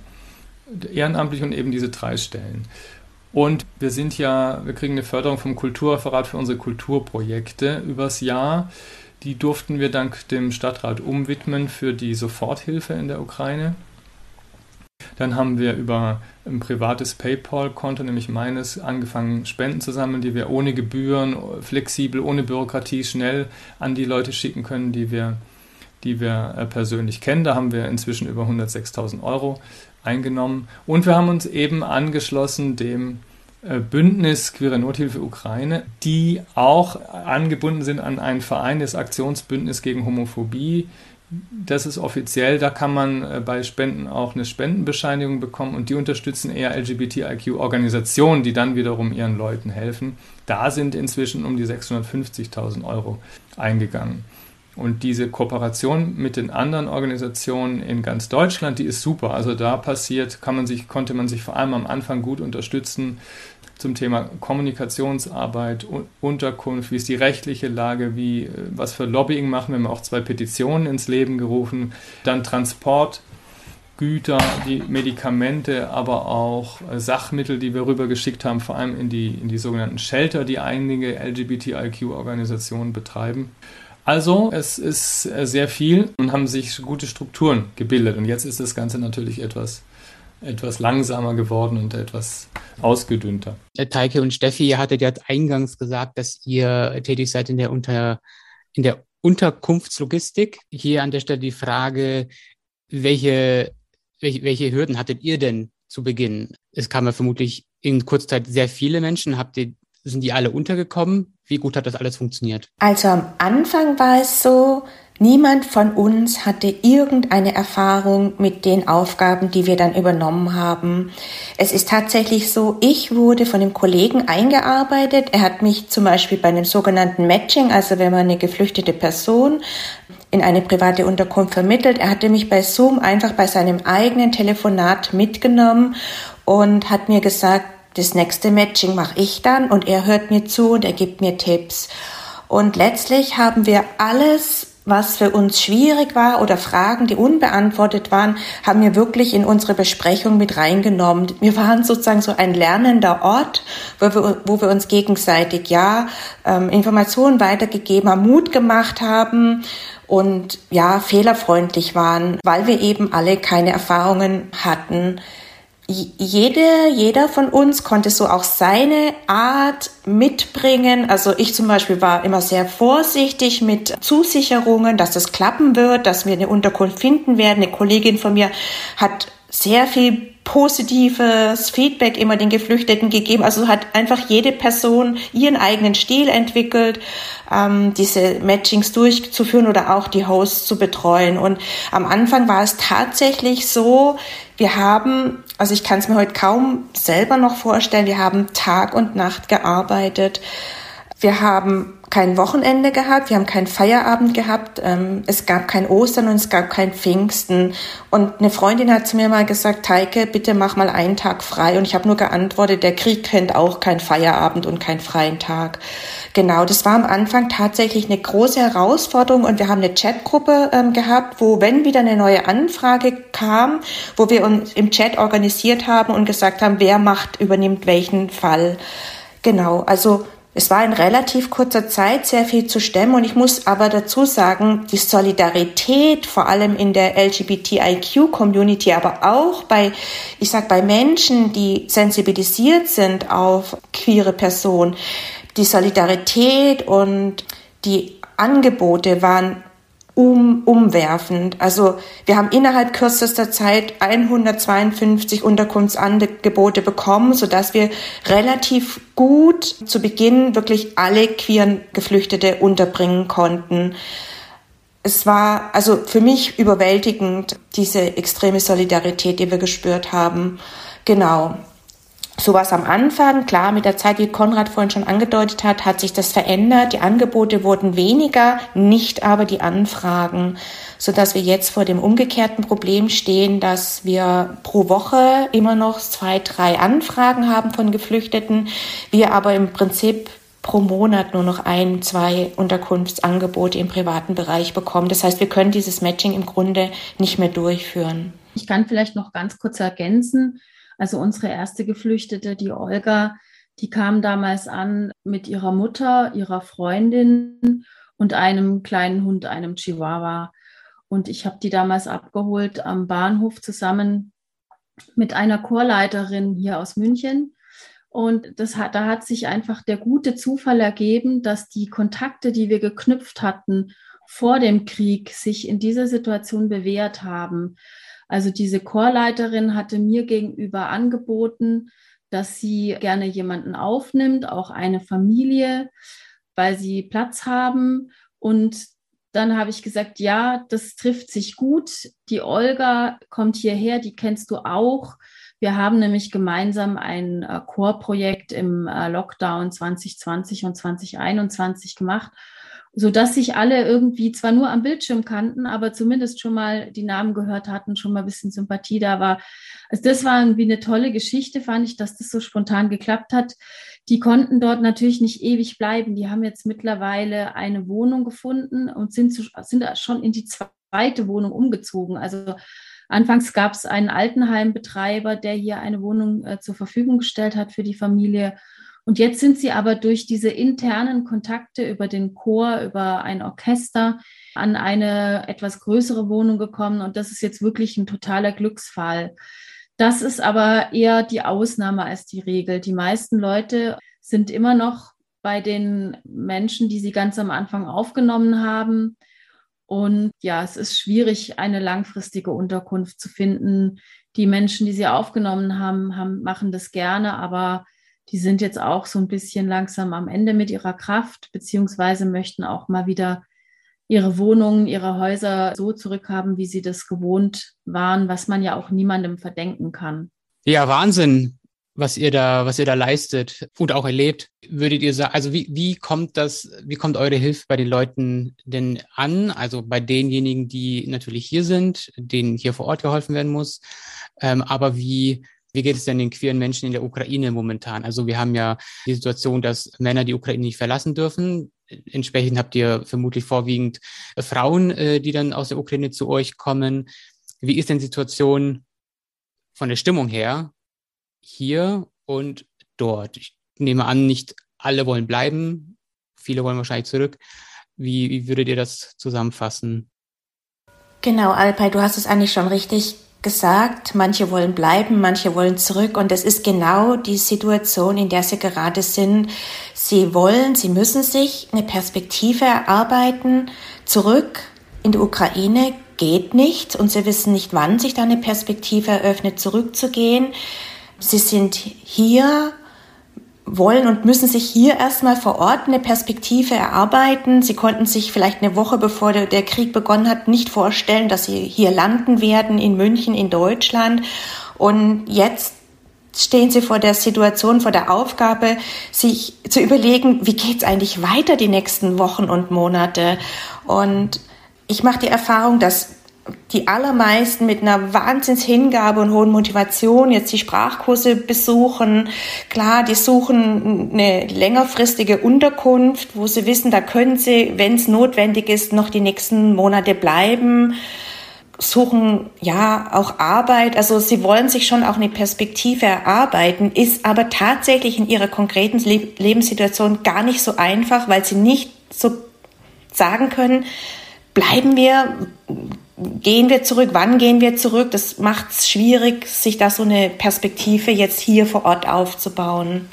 Speaker 5: ehrenamtlich und eben diese drei Stellen. Und wir sind ja, wir kriegen eine Förderung vom Kulturreferat für unsere Kulturprojekte übers Jahr. Die durften wir dank dem Stadtrat umwidmen für die Soforthilfe in der Ukraine. Dann haben wir über ein privates PayPal-Konto, nämlich meines, angefangen, Spenden zu sammeln, die wir ohne Gebühren, flexibel, ohne Bürokratie schnell an die Leute schicken können, die wir, die wir äh, persönlich kennen. Da haben wir inzwischen über 106.000 Euro eingenommen. Und wir haben uns eben angeschlossen dem äh, Bündnis Queere Nothilfe Ukraine, die auch angebunden sind an einen Verein, das Aktionsbündnis gegen Homophobie. Das ist offiziell, da kann man äh, bei Spenden auch eine Spendenbescheinigung bekommen und die unterstützen eher LGBTIQ-Organisationen, die dann wiederum ihren Leuten helfen. Da sind inzwischen um die 650.000 Euro eingegangen. Und diese Kooperation mit den anderen Organisationen in ganz Deutschland, die ist super. Also da passiert, kann man sich, konnte man sich vor allem am Anfang gut unterstützen zum Thema Kommunikationsarbeit, Unterkunft, wie ist die rechtliche Lage, wie, äh, was für Lobbying machen. Wir haben auch zwei Petitionen ins Leben gerufen. Dann Transport. Güter, die Medikamente, aber auch äh, Sachmittel, die wir rübergeschickt haben, vor allem in die, in die sogenannten Shelter, die einige LGBTIQ-Organisationen betreiben. Also es ist äh, sehr viel und haben sich gute Strukturen gebildet. Und jetzt ist das Ganze natürlich etwas, etwas langsamer geworden und etwas ausgedünnter.
Speaker 2: Teike und Steffi, ihr hattet ja eingangs gesagt, dass ihr tätig seid in der, Unter, in der Unterkunftslogistik. Hier an der Stelle die Frage, welche, welche, welche Hürden hattet ihr denn zu Beginn? Es kamen ja vermutlich in kurzer Zeit sehr viele Menschen. Habt ihr sind die alle untergekommen? Wie gut hat das alles funktioniert?
Speaker 4: Also am Anfang war es so, niemand von uns hatte irgendeine Erfahrung mit den Aufgaben, die wir dann übernommen haben. Es ist tatsächlich so, ich wurde von dem Kollegen eingearbeitet. Er hat mich zum Beispiel bei einem sogenannten Matching, also wenn man eine geflüchtete Person in eine private Unterkunft vermittelt. Er hatte mich bei Zoom einfach bei seinem eigenen Telefonat mitgenommen und hat mir gesagt, das nächste Matching mache ich dann und er hört mir zu und er gibt mir Tipps. Und letztlich haben wir alles, was für uns schwierig war oder Fragen, die unbeantwortet waren, haben wir wirklich in unsere Besprechung mit reingenommen. Wir waren sozusagen so ein lernender Ort, wo wir, wo wir uns gegenseitig ja ähm, Informationen weitergegeben haben, Mut gemacht haben und ja fehlerfreundlich waren, weil wir eben alle keine Erfahrungen hatten jede, jeder von uns konnte so auch seine Art mitbringen. Also ich zum Beispiel war immer sehr vorsichtig mit Zusicherungen, dass das klappen wird, dass wir eine Unterkunft finden werden. Eine Kollegin von mir hat sehr viel positives Feedback immer den Geflüchteten gegeben. Also hat einfach jede Person ihren eigenen Stil entwickelt, ähm, diese Matchings durchzuführen oder auch die Hosts zu betreuen. Und am Anfang war es tatsächlich so, wir haben, also ich kann es mir heute kaum selber noch vorstellen, wir haben Tag und Nacht gearbeitet. Wir haben kein Wochenende gehabt, wir haben keinen Feierabend gehabt, ähm, es gab kein Ostern und es gab kein Pfingsten. Und eine Freundin hat zu mir mal gesagt, Teike, bitte mach mal einen Tag frei. Und ich habe nur geantwortet, der Krieg kennt auch keinen Feierabend und keinen freien Tag. Genau, das war am Anfang tatsächlich eine große Herausforderung und wir haben eine Chatgruppe ähm, gehabt, wo wenn wieder eine neue Anfrage kam, wo wir uns im Chat organisiert haben und gesagt haben, wer macht, übernimmt welchen Fall. Genau, also es war in relativ kurzer Zeit sehr viel zu stemmen und ich muss aber dazu sagen, die Solidarität vor allem in der LGBTIQ-Community, aber auch bei, ich sag, bei Menschen, die sensibilisiert sind auf queere Personen, die Solidarität und die Angebote waren um, umwerfend. Also wir haben innerhalb kürzester Zeit 152 Unterkunftsangebote bekommen, sodass wir relativ gut zu Beginn wirklich alle queeren Geflüchtete unterbringen konnten. Es war also für mich überwältigend, diese extreme Solidarität, die wir gespürt haben. Genau. So was am Anfang, klar, mit der Zeit, wie Konrad vorhin schon angedeutet hat, hat sich das verändert. Die Angebote wurden weniger, nicht aber die Anfragen, so dass wir jetzt vor dem umgekehrten Problem stehen, dass wir pro Woche immer noch zwei, drei Anfragen haben von Geflüchteten, wir aber im Prinzip pro Monat nur noch ein, zwei Unterkunftsangebote im privaten Bereich bekommen. Das heißt, wir können dieses Matching im Grunde nicht mehr durchführen.
Speaker 3: Ich kann vielleicht noch ganz kurz ergänzen, also unsere erste Geflüchtete, die Olga, die kam damals an mit ihrer Mutter, ihrer Freundin und einem kleinen Hund, einem Chihuahua. Und ich habe die damals abgeholt am Bahnhof zusammen mit einer Chorleiterin hier aus München. Und das hat, da hat sich einfach der gute Zufall ergeben, dass die Kontakte, die wir geknüpft hatten vor dem Krieg, sich in dieser Situation bewährt haben. Also diese Chorleiterin hatte mir gegenüber angeboten, dass sie gerne jemanden aufnimmt, auch eine Familie, weil sie Platz haben. Und dann habe ich gesagt, ja, das trifft sich gut. Die Olga kommt hierher, die kennst du auch. Wir haben nämlich gemeinsam ein äh, Chorprojekt im äh, Lockdown 2020 und 2021 gemacht so dass sich alle irgendwie zwar nur am Bildschirm kannten, aber zumindest schon mal die Namen gehört hatten, schon mal ein bisschen Sympathie da war. Also das war irgendwie eine tolle Geschichte, fand ich, dass das so spontan geklappt hat. Die konnten dort natürlich nicht ewig bleiben. Die haben jetzt mittlerweile eine Wohnung gefunden und sind, zu, sind schon in die zweite Wohnung umgezogen. Also Anfangs gab es einen Altenheimbetreiber, der hier eine Wohnung äh, zur Verfügung gestellt hat für die Familie. Und jetzt sind sie aber durch diese internen Kontakte über den Chor, über ein Orchester an eine etwas größere Wohnung gekommen. Und das ist jetzt wirklich ein totaler Glücksfall. Das ist aber eher die Ausnahme als die Regel. Die meisten Leute sind immer noch bei den Menschen, die sie ganz am Anfang aufgenommen haben. Und ja, es ist schwierig, eine langfristige Unterkunft zu finden. Die Menschen, die sie aufgenommen haben, haben machen das gerne, aber die sind jetzt auch so ein bisschen langsam am Ende mit ihrer Kraft, beziehungsweise möchten auch mal wieder ihre Wohnungen, ihre Häuser so zurückhaben, wie sie das gewohnt waren, was man ja auch niemandem verdenken kann.
Speaker 2: Ja, Wahnsinn, was ihr da, was ihr da leistet und auch erlebt. Würdet ihr sagen, also wie, wie kommt das, wie kommt eure Hilfe bei den Leuten denn an? Also bei denjenigen, die natürlich hier sind, denen hier vor Ort geholfen werden muss. Ähm, aber wie, wie geht es denn den queeren Menschen in der Ukraine momentan? Also wir haben ja die Situation, dass Männer die Ukraine nicht verlassen dürfen. Entsprechend habt ihr vermutlich vorwiegend äh, Frauen, äh, die dann aus der Ukraine zu euch kommen. Wie ist denn die Situation von der Stimmung her hier und dort? Ich nehme an, nicht alle wollen bleiben. Viele wollen wahrscheinlich zurück. Wie, wie würdet ihr das zusammenfassen?
Speaker 4: Genau, Alpay, du hast es eigentlich schon richtig gesagt, manche wollen bleiben, manche wollen zurück und es ist genau die Situation, in der sie gerade sind. Sie wollen, sie müssen sich eine Perspektive erarbeiten, zurück in die Ukraine geht nicht und sie wissen nicht, wann sich da eine Perspektive eröffnet, zurückzugehen. Sie sind hier wollen und müssen sich hier erstmal vor Ort eine Perspektive erarbeiten. Sie konnten sich vielleicht eine Woche bevor der, Krieg begonnen hat nicht vorstellen, dass sie hier landen werden in München, in Deutschland. Und jetzt stehen sie vor der Situation, vor der Aufgabe, sich zu überlegen, wie geht's eigentlich weiter die nächsten Wochen und Monate. Und ich mache die Erfahrung, dass die allermeisten mit einer Wahnsinnshingabe und hohen Motivation jetzt die Sprachkurse besuchen. Klar, die suchen eine längerfristige Unterkunft, wo sie wissen, da können sie, wenn es notwendig ist, noch die nächsten Monate bleiben. Suchen ja auch Arbeit, also sie wollen sich schon auch eine Perspektive erarbeiten, ist aber tatsächlich in ihrer konkreten Lebenssituation gar nicht so einfach, weil sie nicht so sagen können, bleiben wir, gehen wir zurück, wann gehen wir zurück? Das macht es schwierig, sich da so eine Perspektive jetzt hier vor Ort aufzubauen.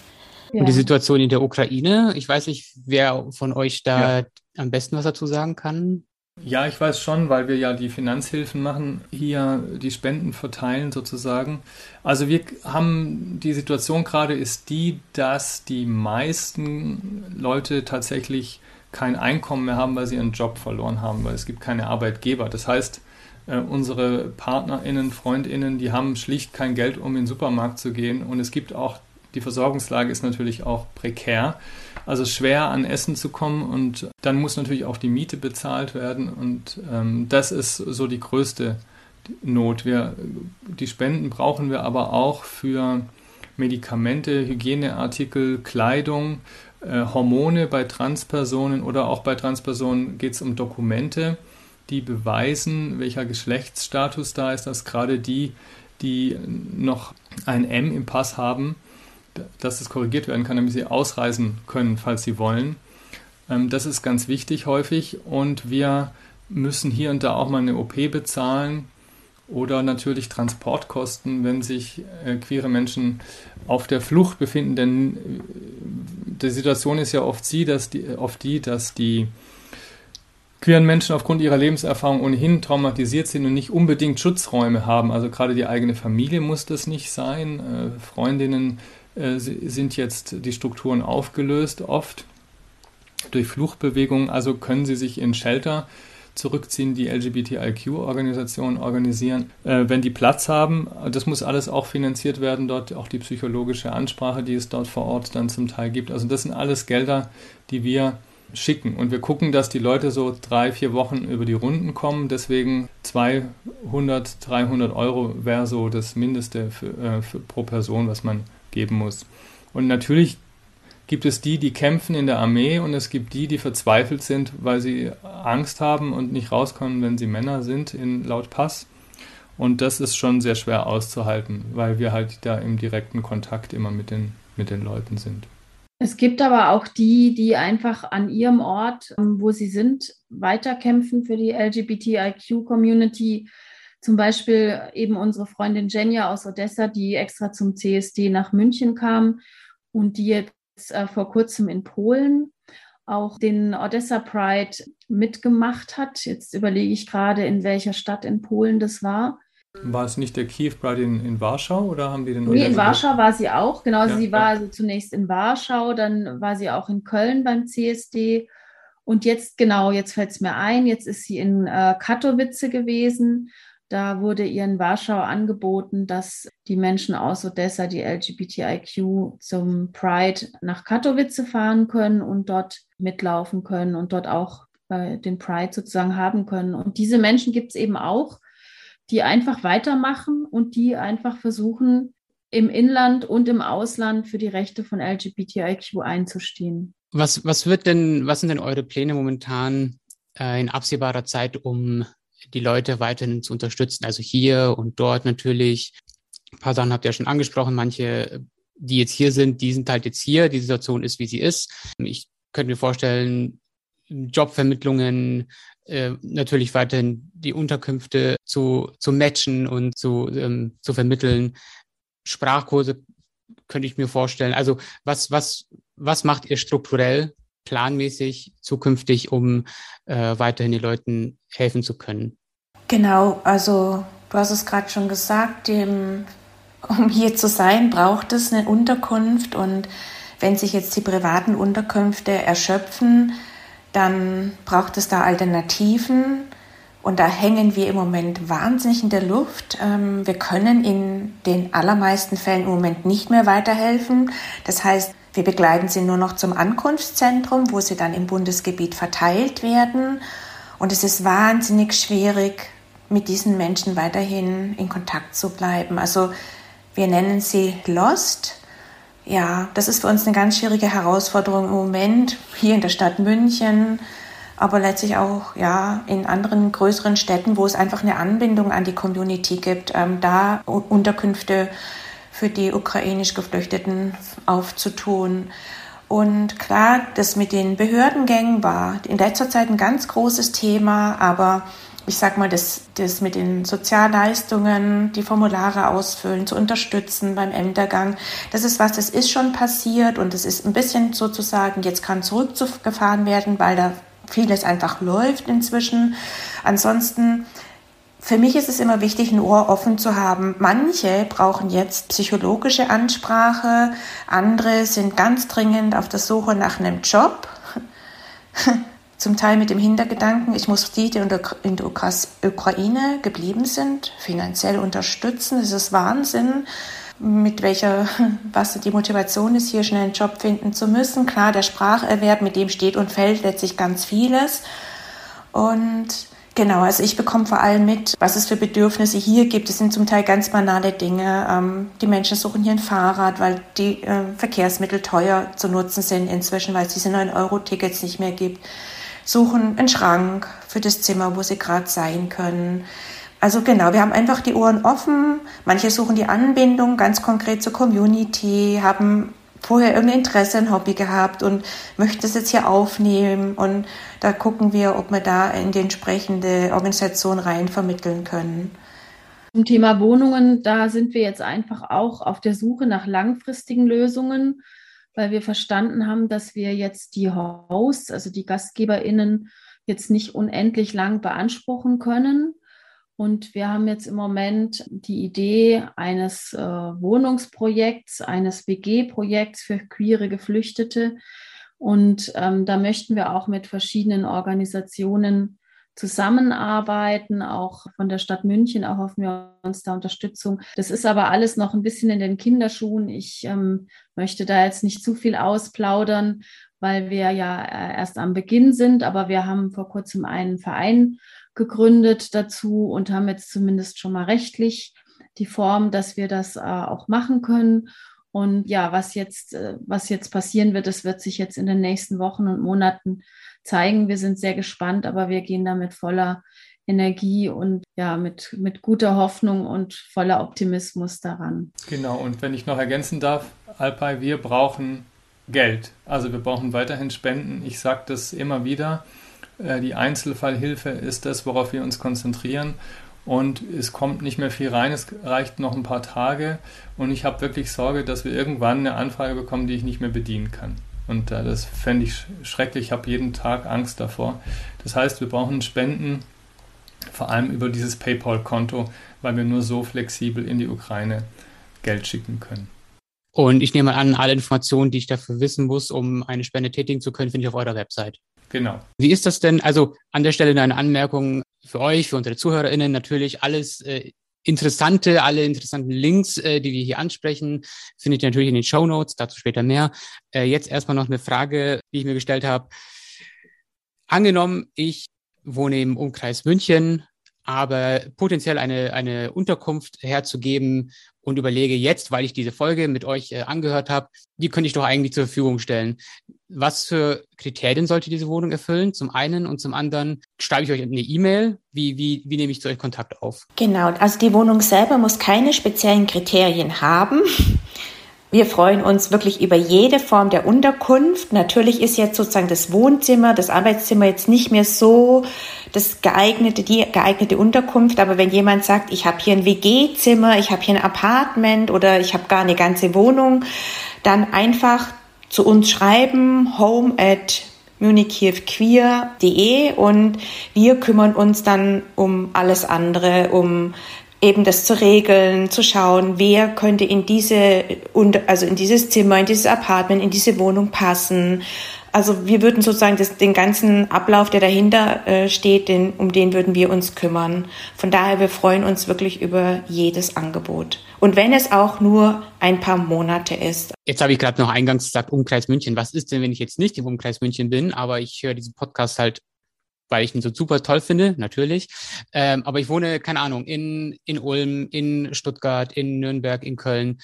Speaker 2: Und die Situation in der Ukraine, ich weiß nicht, wer von euch da ja. am besten was dazu sagen kann.
Speaker 5: Ja, ich weiß schon, weil wir ja die Finanzhilfen machen, hier die Spenden verteilen sozusagen. Also wir haben die Situation gerade ist die, dass die meisten Leute tatsächlich kein Einkommen mehr haben, weil sie ihren Job verloren haben, weil es gibt keine Arbeitgeber. Das heißt, äh, unsere PartnerInnen, FreundInnen, die haben schlicht kein Geld, um in den Supermarkt zu gehen. Und es gibt auch, die Versorgungslage ist natürlich auch prekär. Also schwer an Essen zu kommen und dann muss natürlich auch die Miete bezahlt werden. Und ähm, das ist so die größte Not. Wir, die Spenden brauchen wir aber auch für Medikamente, Hygieneartikel, Kleidung, Hormone bei Transpersonen oder auch bei Transpersonen geht es um Dokumente, die beweisen, welcher Geschlechtsstatus da ist, dass gerade die, die noch ein M im Pass haben, dass es korrigiert werden kann, damit sie ausreisen können, falls sie wollen. Ähm, das ist ganz wichtig häufig und wir müssen hier und da auch mal eine OP bezahlen oder natürlich Transportkosten, wenn sich äh, queere Menschen auf der Flucht befinden. Denn äh, die Situation ist ja oft, sie, dass die, oft die, dass die queeren Menschen aufgrund ihrer Lebenserfahrung ohnehin traumatisiert sind und nicht unbedingt Schutzräume haben. Also gerade die eigene Familie muss das nicht sein. Äh, Freundinnen äh, sind jetzt die Strukturen aufgelöst, oft durch Fluchtbewegungen. Also können sie sich in Shelter zurückziehen, die LGBTIQ-Organisationen organisieren, äh, wenn die Platz haben. Das muss alles auch finanziert werden, dort auch die psychologische Ansprache, die es dort vor Ort dann zum Teil gibt. Also das sind alles Gelder, die wir schicken. Und wir gucken, dass die Leute so drei, vier Wochen über die Runden kommen. Deswegen 200, 300 Euro wäre so das Mindeste für, äh, für, pro Person, was man geben muss. Und natürlich gibt es die, die kämpfen in der Armee und es gibt die, die verzweifelt sind, weil sie Angst haben und nicht rauskommen, wenn sie Männer sind, in laut Pass. Und das ist schon sehr schwer auszuhalten, weil wir halt da im direkten Kontakt immer mit den, mit den Leuten sind.
Speaker 3: Es gibt aber auch die, die einfach an ihrem Ort, ähm, wo sie sind, weiterkämpfen für die LGBTIQ-Community. Zum Beispiel eben unsere Freundin Jenja aus Odessa, die extra zum CSD nach München kam und die jetzt äh, vor kurzem in Polen auch den Odessa Pride mitgemacht hat. Jetzt überlege ich gerade, in welcher Stadt in Polen das war.
Speaker 5: War es nicht der Kiew Pride in, in Warschau oder haben die den?
Speaker 3: Nee, in Warschau war sie auch. Genau, ja, sie war also zunächst in Warschau, dann war sie auch in Köln beim CSD. Und jetzt, genau, jetzt fällt es mir ein, jetzt ist sie in äh, Katowice gewesen da wurde ihr in Warschau angeboten, dass die Menschen aus Odessa, die LGBTIQ, zum Pride nach Katowice fahren können und dort mitlaufen können und dort auch äh, den Pride sozusagen haben können. Und diese Menschen gibt es eben auch, die einfach weitermachen und die einfach versuchen, im Inland und im Ausland für die Rechte von LGBTIQ einzustehen.
Speaker 2: Was, was wird denn, was sind denn eure Pläne momentan äh, in absehbarer Zeit, um die Leute weiterhin zu unterstützen. Also hier und dort natürlich. Ein paar Sachen habt ihr ja schon angesprochen. Manche, die jetzt hier sind, die sind halt jetzt hier. Die Situation ist, wie sie ist. Ich könnte mir vorstellen, Jobvermittlungen, äh, natürlich weiterhin die Unterkünfte zu, zu matchen und zu, ähm, zu vermitteln. Sprachkurse könnte ich mir vorstellen. Also was, was, was macht ihr strukturell, planmäßig, zukünftig, um äh, weiterhin den Leuten helfen zu können?
Speaker 4: Genau, also du hast es gerade schon gesagt, dem, um hier zu sein, braucht es eine Unterkunft und wenn sich jetzt die privaten Unterkünfte erschöpfen, dann braucht es da Alternativen. Und da hängen wir im Moment wahnsinnig in der Luft. Ähm, wir können in den allermeisten Fällen im Moment nicht mehr weiterhelfen. Das heißt, wir begleiten sie nur noch zum Ankunftszentrum, wo sie dann im Bundesgebiet verteilt werden. Und es ist wahnsinnig schwierig, mit diesen Menschen weiterhin in Kontakt zu bleiben. Also wir nennen sie Lost. Ja, das ist für uns eine ganz schwierige Herausforderung im Moment hier in der Stadt München, aber letztlich auch ja in anderen größeren Städten, wo es einfach eine Anbindung an die Community gibt, ähm, da Unterkünfte für die ukrainisch Geflüchteten aufzutun. Und klar, das mit den Behördengängen war in letzter Zeit ein ganz großes Thema, aber ich sag mal, das, das mit den Sozialleistungen, die Formulare ausfüllen, zu unterstützen beim Ämtergang, das ist was, das ist schon passiert und es ist ein bisschen sozusagen, jetzt kann zurückgefahren werden, weil da vieles einfach läuft inzwischen. Ansonsten für mich ist es immer wichtig, ein Ohr offen zu haben. Manche brauchen jetzt psychologische Ansprache, andere sind ganz dringend auf der Suche nach einem Job. [LAUGHS] Zum Teil mit dem Hintergedanken, ich muss die, die in der Ukraine geblieben sind, finanziell unterstützen. Das ist Wahnsinn, mit welcher, [LAUGHS] was die Motivation ist, hier schnell einen Job finden zu müssen. Klar, der Spracherwerb, mit dem steht und fällt letztlich ganz vieles. Und Genau, also ich bekomme vor allem mit, was es für Bedürfnisse hier gibt. Es sind zum Teil ganz banale Dinge. Ähm, die Menschen suchen hier ein Fahrrad, weil die äh, Verkehrsmittel teuer zu nutzen sind inzwischen, weil es diese 9-Euro-Tickets nicht mehr gibt. Suchen einen Schrank für das Zimmer, wo sie gerade sein können. Also genau, wir haben einfach die Ohren offen. Manche suchen die Anbindung ganz konkret zur Community, haben vorher irgendein Interesse, ein Hobby gehabt und möchten das jetzt hier aufnehmen. Und da gucken wir, ob wir da in die entsprechende Organisation rein vermitteln können.
Speaker 3: Zum Thema Wohnungen, da sind wir jetzt einfach auch auf der Suche nach langfristigen Lösungen, weil wir verstanden haben, dass wir jetzt die Hosts, also die GastgeberInnen, jetzt nicht unendlich lang beanspruchen können. Und wir haben jetzt im Moment die Idee eines äh, Wohnungsprojekts, eines WG-Projekts für queere Geflüchtete. Und ähm, da möchten wir auch mit verschiedenen Organisationen zusammenarbeiten. Auch von der Stadt München erhoffen wir uns da Unterstützung. Das ist aber alles noch ein bisschen in den Kinderschuhen. Ich ähm, möchte da jetzt nicht zu viel ausplaudern, weil wir ja äh, erst am Beginn sind. Aber wir haben vor kurzem einen Verein gegründet dazu und haben jetzt zumindest schon mal rechtlich die Form, dass wir das äh, auch machen können. Und ja, was jetzt, äh, was jetzt passieren wird, das wird sich jetzt in den nächsten Wochen und Monaten zeigen. Wir sind sehr gespannt, aber wir gehen da mit voller Energie und ja, mit, mit guter Hoffnung und voller Optimismus daran.
Speaker 5: Genau, und wenn ich noch ergänzen darf, Alpay, wir brauchen Geld. Also wir brauchen weiterhin Spenden. Ich sage das immer wieder. Äh, die Einzelfallhilfe ist das, worauf wir uns konzentrieren. Und es kommt nicht mehr viel rein, es reicht noch ein paar Tage. Und ich habe wirklich Sorge, dass wir irgendwann eine Anfrage bekommen, die ich nicht mehr bedienen kann. Und äh, das fände ich schrecklich. Ich habe jeden Tag Angst davor. Das heißt, wir brauchen Spenden, vor allem über dieses PayPal-Konto, weil wir nur so flexibel in die Ukraine Geld schicken können.
Speaker 2: Und ich nehme an, alle Informationen, die ich dafür wissen muss, um eine Spende tätigen zu können, finde ich auf eurer Website.
Speaker 5: Genau.
Speaker 2: Wie ist das denn? Also an der Stelle eine Anmerkung für euch, für unsere ZuhörerInnen natürlich alles äh, interessante, alle interessanten Links, äh, die wir hier ansprechen, findet ihr natürlich in den Show Notes, dazu später mehr. Äh, jetzt erstmal noch eine Frage, die ich mir gestellt habe. Angenommen, ich wohne im Umkreis München, aber potenziell eine, eine Unterkunft herzugeben und überlege jetzt, weil ich diese Folge mit euch äh, angehört habe, die könnte ich doch eigentlich zur Verfügung stellen. Was für Kriterien sollte diese Wohnung erfüllen? Zum einen und zum anderen schreibe ich euch eine E-Mail. Wie, wie, wie nehme ich zu euch Kontakt auf?
Speaker 4: Genau, also die Wohnung selber muss keine speziellen Kriterien haben. Wir freuen uns wirklich über jede Form der Unterkunft. Natürlich ist jetzt sozusagen das Wohnzimmer, das Arbeitszimmer jetzt nicht mehr so das geeignete, die geeignete Unterkunft. Aber wenn jemand sagt, ich habe hier ein WG-Zimmer, ich habe hier ein Apartment oder ich habe gar eine ganze Wohnung, dann einfach zu uns schreiben, home at munichkiefqueer.de und wir kümmern uns dann um alles andere, um eben das zu regeln, zu schauen, wer könnte in diese, also in dieses Zimmer, in dieses Apartment, in diese Wohnung passen. Also wir würden sozusagen das, den ganzen Ablauf, der dahinter äh, steht, den, um den würden wir uns kümmern. Von daher, wir freuen uns wirklich über jedes Angebot. Und wenn es auch nur ein paar Monate ist.
Speaker 2: Jetzt habe ich gerade noch eingangs gesagt, Umkreis München. Was ist denn, wenn ich jetzt nicht im Umkreis München bin, aber ich höre diesen Podcast halt weil ich ihn so super toll finde, natürlich. Ähm, aber ich wohne, keine Ahnung, in, in Ulm, in Stuttgart, in Nürnberg, in Köln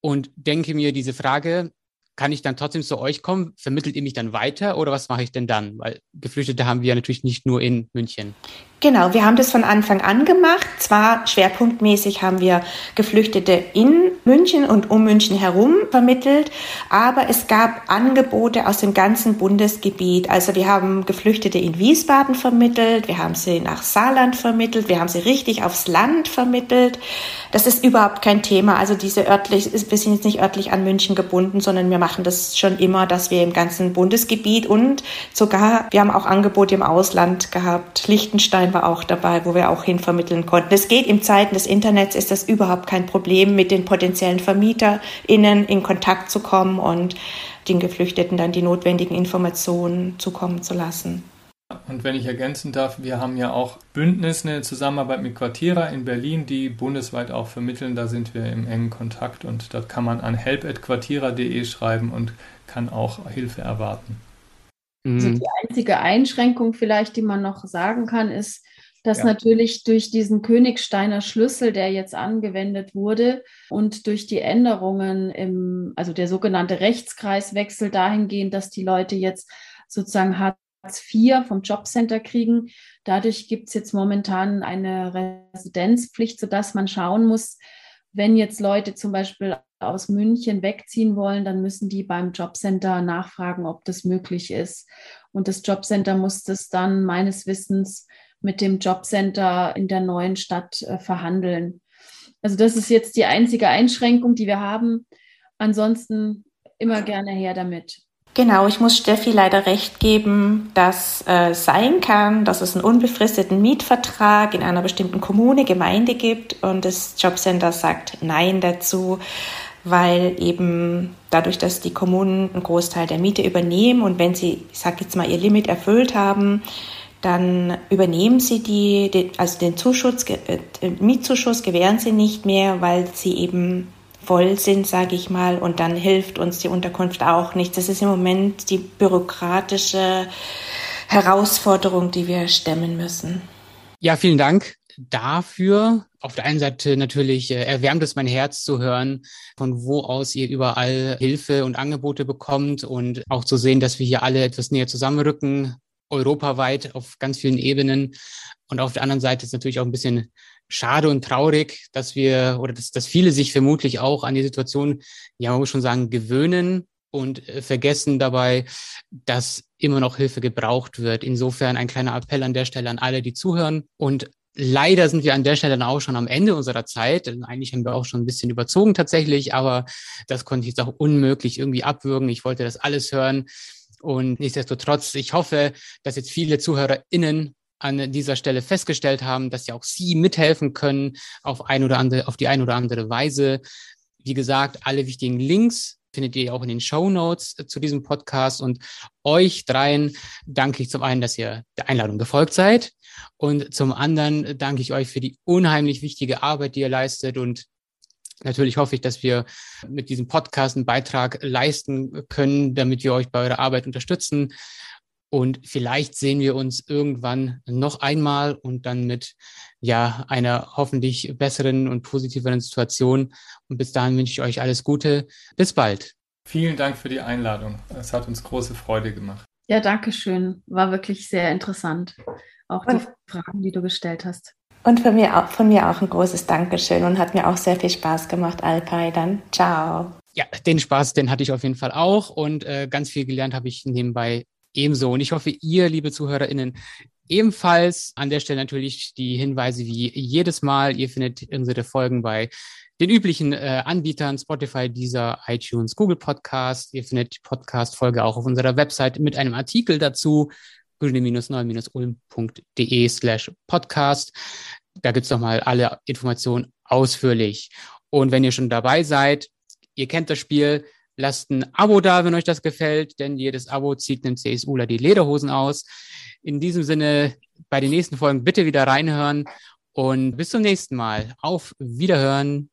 Speaker 2: und denke mir diese Frage, kann ich dann trotzdem zu euch kommen? Vermittelt ihr mich dann weiter oder was mache ich denn dann? Weil Geflüchtete haben wir ja natürlich nicht nur in München.
Speaker 4: Genau, wir haben das von Anfang an gemacht. Zwar schwerpunktmäßig haben wir Geflüchtete in München und um München herum vermittelt, aber es gab Angebote aus dem ganzen Bundesgebiet. Also wir haben Geflüchtete in Wiesbaden vermittelt, wir haben sie nach Saarland vermittelt, wir haben sie richtig aufs Land vermittelt. Das ist überhaupt kein Thema. Also diese örtlich, wir sind jetzt nicht örtlich an München gebunden, sondern wir machen das schon immer, dass wir im ganzen Bundesgebiet und sogar, wir haben auch Angebote im Ausland gehabt. Liechtenstein war auch dabei, wo wir auch hinvermitteln konnten. Es geht in Zeiten des Internets, ist das überhaupt kein Problem, mit den potenziellen VermieterInnen in Kontakt zu kommen und den Geflüchteten dann die notwendigen Informationen zukommen zu lassen.
Speaker 5: Und wenn ich ergänzen darf, wir haben ja auch Bündnis, eine Zusammenarbeit mit Quartierer in Berlin, die bundesweit auch vermitteln. Da sind wir im engen Kontakt und da kann man an help.quartierer.de schreiben und kann auch Hilfe erwarten.
Speaker 3: Also mhm. die einzige Einschränkung vielleicht, die man noch sagen kann, ist, dass ja. natürlich durch diesen Königsteiner Schlüssel, der jetzt angewendet wurde und durch die Änderungen im, also der sogenannte Rechtskreiswechsel dahingehend, dass die Leute jetzt sozusagen Hartz IV vom Jobcenter kriegen. Dadurch gibt es jetzt momentan eine Residenzpflicht, sodass man schauen muss, wenn jetzt Leute zum Beispiel aus München wegziehen wollen, dann müssen die beim Jobcenter nachfragen, ob das möglich ist. Und das Jobcenter muss das dann meines Wissens mit dem Jobcenter in der neuen Stadt äh, verhandeln. Also das ist jetzt die einzige Einschränkung, die wir haben. Ansonsten immer gerne her damit.
Speaker 4: Genau, ich muss Steffi leider recht geben, dass äh, sein kann, dass es einen unbefristeten Mietvertrag in einer bestimmten Kommune, Gemeinde gibt und das Jobcenter sagt Nein dazu, weil eben dadurch, dass die Kommunen einen Großteil der Miete übernehmen und wenn sie, ich sage jetzt mal, ihr Limit erfüllt haben, dann übernehmen sie die, also den Zuschuss, äh, den Mietzuschuss gewähren sie nicht mehr, weil sie eben voll sind, sage ich mal, und dann hilft uns die Unterkunft auch nicht. Das ist im Moment die bürokratische Herausforderung, die wir stemmen müssen.
Speaker 2: Ja, vielen Dank dafür. Auf der einen Seite natürlich äh, erwärmt es mein Herz zu hören, von wo aus ihr überall Hilfe und Angebote bekommt und auch zu sehen, dass wir hier alle etwas näher zusammenrücken, europaweit auf ganz vielen Ebenen. Und auf der anderen Seite ist natürlich auch ein bisschen schade und traurig, dass wir oder dass, dass viele sich vermutlich auch an die Situation, ja, man muss schon sagen, gewöhnen und äh, vergessen dabei, dass immer noch Hilfe gebraucht wird. Insofern ein kleiner Appell an der Stelle an alle, die zuhören. Und leider sind wir an der Stelle dann auch schon am Ende unserer Zeit. Eigentlich haben wir auch schon ein bisschen überzogen tatsächlich, aber das konnte ich jetzt auch unmöglich irgendwie abwürgen. Ich wollte das alles hören. Und nichtsdestotrotz, ich hoffe, dass jetzt viele ZuhörerInnen an dieser Stelle festgestellt haben, dass ja auch Sie mithelfen können auf ein oder andere, auf die ein oder andere Weise. Wie gesagt, alle wichtigen Links findet ihr auch in den Show Notes zu diesem Podcast. Und euch dreien danke ich zum einen, dass ihr der Einladung gefolgt seid. Und zum anderen danke ich euch für die unheimlich wichtige Arbeit, die ihr leistet. Und Natürlich hoffe ich, dass wir mit diesem Podcast einen Beitrag leisten können, damit wir euch bei eurer Arbeit unterstützen. Und vielleicht sehen wir uns irgendwann noch einmal und dann mit ja einer hoffentlich besseren und positiveren Situation. Und bis dahin wünsche ich euch alles Gute. Bis bald.
Speaker 5: Vielen Dank für die Einladung. Es hat uns große Freude gemacht.
Speaker 3: Ja, danke schön. War wirklich sehr interessant. Auch die und, Fragen, die du gestellt hast.
Speaker 4: Und von mir, auch, von mir auch ein großes Dankeschön und hat mir auch sehr viel Spaß gemacht, Alpay. Dann ciao.
Speaker 2: Ja, den Spaß, den hatte ich auf jeden Fall auch und äh, ganz viel gelernt habe ich nebenbei ebenso. Und ich hoffe, ihr, liebe ZuhörerInnen, ebenfalls an der Stelle natürlich die Hinweise wie jedes Mal. Ihr findet unsere Folgen bei den üblichen äh, Anbietern Spotify, Deezer, iTunes, Google Podcast. Ihr findet die Podcast-Folge auch auf unserer Website mit einem Artikel dazu, grüne-neu-ulm.de slash podcast. Da gibt's noch mal alle Informationen ausführlich. Und wenn ihr schon dabei seid, ihr kennt das Spiel, Lasst ein Abo da, wenn euch das gefällt, denn jedes Abo zieht einem CSUler die Lederhosen aus. In diesem Sinne, bei den nächsten Folgen bitte wieder reinhören und bis zum nächsten Mal. Auf Wiederhören.